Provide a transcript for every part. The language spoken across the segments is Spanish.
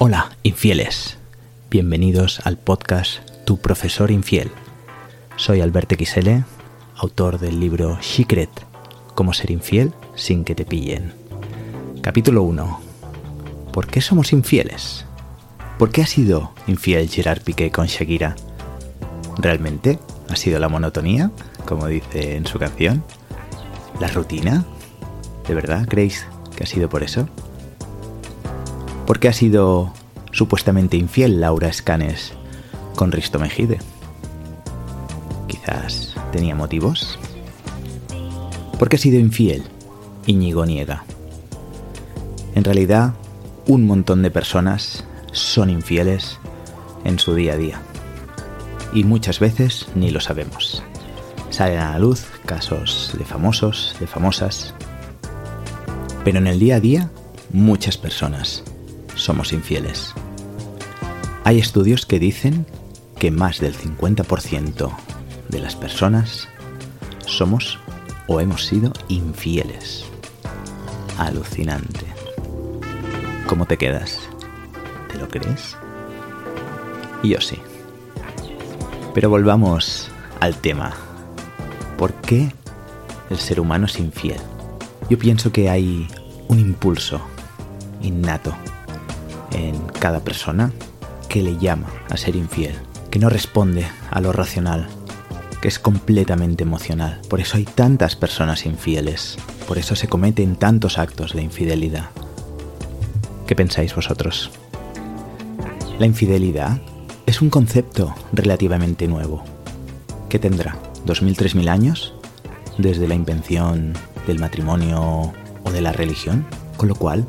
Hola, infieles. Bienvenidos al podcast Tu profesor infiel. Soy Alberto XL, autor del libro Secret, Cómo ser infiel sin que te pillen. Capítulo 1. ¿Por qué somos infieles? ¿Por qué ha sido infiel Gerard Piqué con Shakira? ¿Realmente ha sido la monotonía, como dice en su canción? ¿La rutina? ¿De verdad creéis que ha sido por eso? ¿Por qué ha sido supuestamente infiel Laura Escanes con Risto Mejide? Quizás tenía motivos. ¿Por qué ha sido infiel Íñigo Niega? En realidad, un montón de personas son infieles en su día a día. Y muchas veces ni lo sabemos. Salen a la luz casos de famosos, de famosas. Pero en el día a día, muchas personas somos infieles. Hay estudios que dicen que más del 50% de las personas somos o hemos sido infieles. Alucinante. ¿Cómo te quedas? ¿Te lo crees? Yo sí. Pero volvamos al tema. ¿Por qué el ser humano es infiel? Yo pienso que hay un impulso innato en cada persona que le llama a ser infiel, que no responde a lo racional, que es completamente emocional. Por eso hay tantas personas infieles, por eso se cometen tantos actos de infidelidad. ¿Qué pensáis vosotros? La infidelidad es un concepto relativamente nuevo. ¿Qué tendrá? ¿2000, 3000 años? Desde la invención del matrimonio o de la religión. Con lo cual,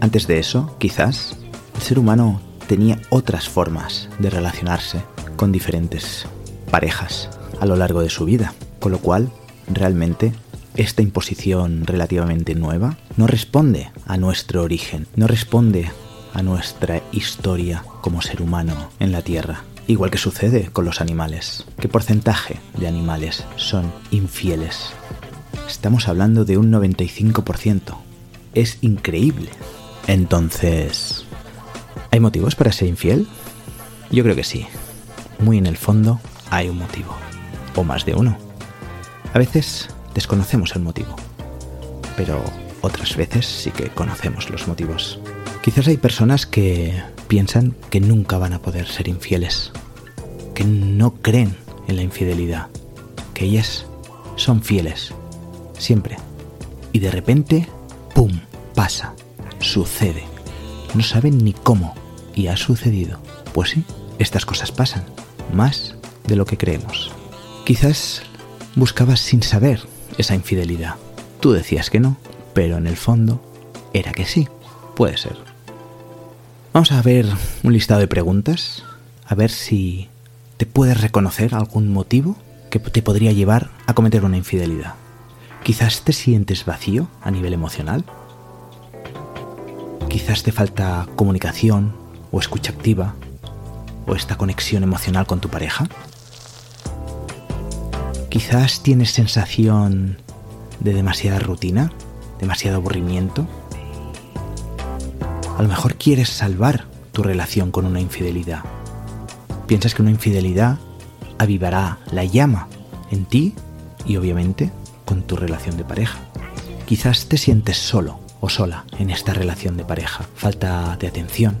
antes de eso, quizás, el ser humano tenía otras formas de relacionarse con diferentes parejas a lo largo de su vida. Con lo cual, realmente, esta imposición relativamente nueva no responde a nuestro origen, no responde a nuestra historia como ser humano en la Tierra. Igual que sucede con los animales. ¿Qué porcentaje de animales son infieles? Estamos hablando de un 95%. Es increíble. Entonces, ¿hay motivos para ser infiel? Yo creo que sí. Muy en el fondo hay un motivo. O más de uno. A veces desconocemos el motivo. Pero otras veces sí que conocemos los motivos. Quizás hay personas que piensan que nunca van a poder ser infieles, que no creen en la infidelidad, que ellas son fieles, siempre. Y de repente, ¡pum!, pasa, sucede. No saben ni cómo, y ha sucedido. Pues sí, estas cosas pasan, más de lo que creemos. Quizás buscabas sin saber esa infidelidad. Tú decías que no, pero en el fondo era que sí. Puede ser. Vamos a ver un listado de preguntas, a ver si te puedes reconocer algún motivo que te podría llevar a cometer una infidelidad. Quizás te sientes vacío a nivel emocional. Quizás te falta comunicación o escucha activa o esta conexión emocional con tu pareja. Quizás tienes sensación de demasiada rutina, demasiado aburrimiento. A lo mejor quieres salvar tu relación con una infidelidad. Piensas que una infidelidad avivará la llama en ti y obviamente con tu relación de pareja. Quizás te sientes solo o sola en esta relación de pareja. Falta de atención.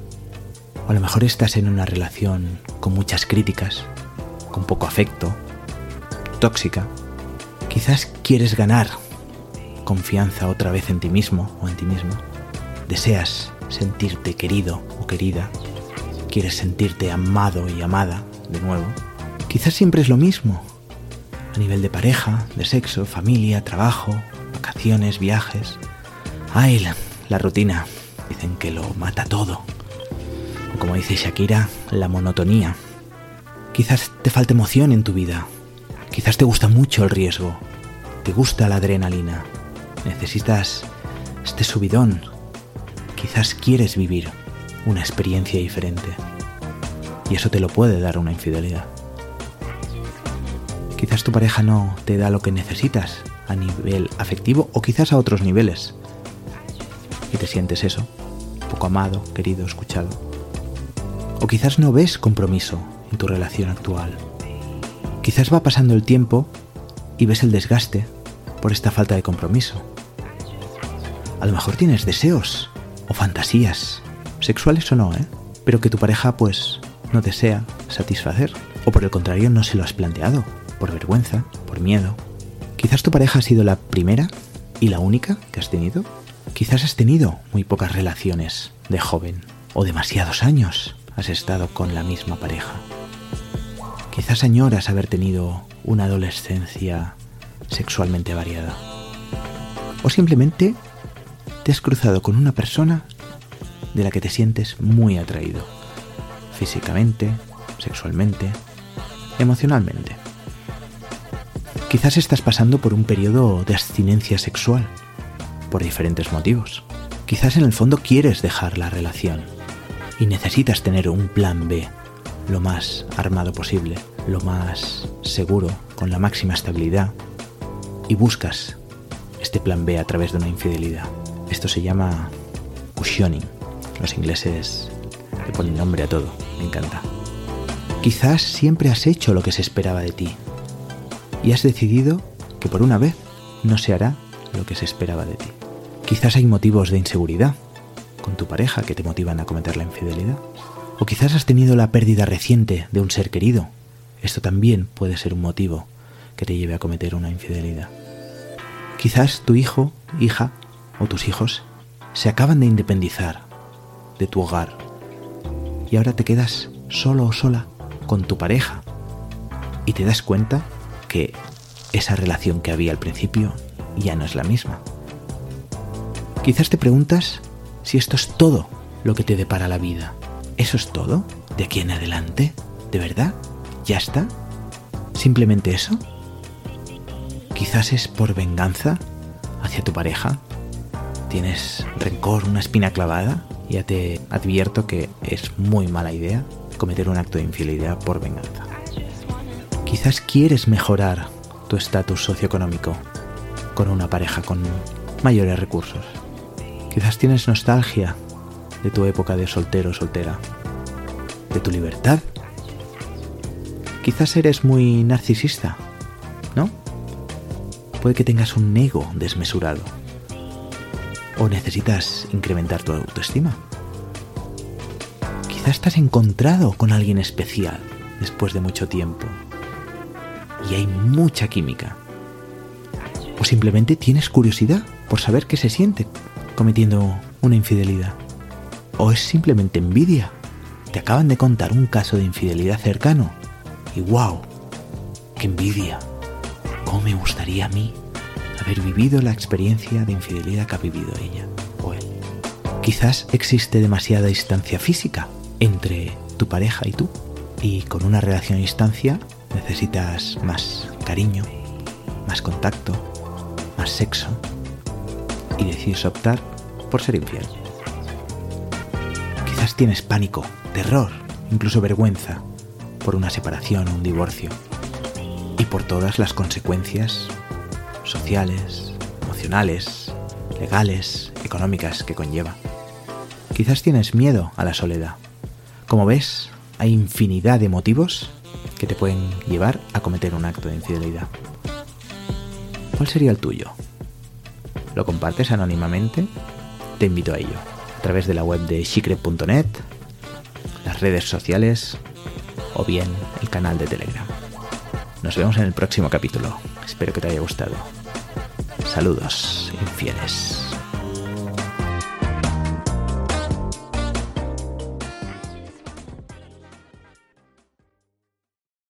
O a lo mejor estás en una relación con muchas críticas, con poco afecto, tóxica. Quizás quieres ganar confianza otra vez en ti mismo o en ti mismo. Deseas sentirte querido o querida. Quieres sentirte amado y amada de nuevo. Quizás siempre es lo mismo. A nivel de pareja, de sexo, familia, trabajo, vacaciones, viajes. Ay, la, la rutina. Dicen que lo mata todo. O como dice Shakira, la monotonía. Quizás te falte emoción en tu vida. Quizás te gusta mucho el riesgo. Te gusta la adrenalina. Necesitas este subidón. Quizás quieres vivir una experiencia diferente. Y eso te lo puede dar una infidelidad. Quizás tu pareja no te da lo que necesitas a nivel afectivo o quizás a otros niveles. Y te sientes eso, poco amado, querido, escuchado. O quizás no ves compromiso en tu relación actual. Quizás va pasando el tiempo y ves el desgaste por esta falta de compromiso. A lo mejor tienes deseos o fantasías, sexuales o no, ¿eh? Pero que tu pareja pues no desea satisfacer. O por el contrario no se lo has planteado, por vergüenza, por miedo. Quizás tu pareja ha sido la primera y la única que has tenido. Quizás has tenido muy pocas relaciones de joven o demasiados años has estado con la misma pareja. Quizás añoras haber tenido una adolescencia sexualmente variada. O simplemente te has cruzado con una persona de la que te sientes muy atraído, físicamente, sexualmente, emocionalmente. Quizás estás pasando por un periodo de abstinencia sexual, por diferentes motivos. Quizás en el fondo quieres dejar la relación y necesitas tener un plan B, lo más armado posible, lo más seguro, con la máxima estabilidad, y buscas este plan B a través de una infidelidad. Esto se llama cushioning. Los ingleses le ponen nombre a todo, me encanta. Quizás siempre has hecho lo que se esperaba de ti y has decidido que por una vez no se hará lo que se esperaba de ti. Quizás hay motivos de inseguridad con tu pareja que te motivan a cometer la infidelidad. O quizás has tenido la pérdida reciente de un ser querido. Esto también puede ser un motivo que te lleve a cometer una infidelidad. Quizás tu hijo, hija o tus hijos se acaban de independizar de tu hogar y ahora te quedas solo o sola con tu pareja y te das cuenta que esa relación que había al principio ya no es la misma. Quizás te preguntas si esto es todo lo que te depara la vida. ¿Eso es todo? ¿De aquí en adelante? ¿De verdad? ¿Ya está? ¿Simplemente eso? Quizás es por venganza hacia tu pareja. ¿Tienes rencor, una espina clavada? Ya te advierto que es muy mala idea cometer un acto de infidelidad por venganza. Quizás quieres mejorar tu estatus socioeconómico con una pareja con mayores recursos. Quizás tienes nostalgia de tu época de soltero o soltera, de tu libertad. Quizás eres muy narcisista, ¿no? Puede que tengas un ego desmesurado. O necesitas incrementar tu autoestima. Quizás estás encontrado con alguien especial después de mucho tiempo. Y hay mucha química. Simplemente tienes curiosidad por saber qué se siente cometiendo una infidelidad. O es simplemente envidia. Te acaban de contar un caso de infidelidad cercano. Y wow, qué envidia. ¿Cómo me gustaría a mí haber vivido la experiencia de infidelidad que ha vivido ella o él? Quizás existe demasiada distancia física entre tu pareja y tú. Y con una relación a distancia necesitas más cariño, más contacto, más sexo. Y decides optar por ser infiel. Quizás tienes pánico, terror, incluso vergüenza por una separación o un divorcio y por todas las consecuencias sociales, emocionales, legales, económicas que conlleva. Quizás tienes miedo a la soledad. Como ves, hay infinidad de motivos que te pueden llevar a cometer un acto de infidelidad. ¿Cuál sería el tuyo? ¿Lo compartes anónimamente? Te invito a ello, a través de la web de secret.net, las redes sociales o bien el canal de Telegram. Nos vemos en el próximo capítulo. Espero que te haya gustado. Saludos, infieles.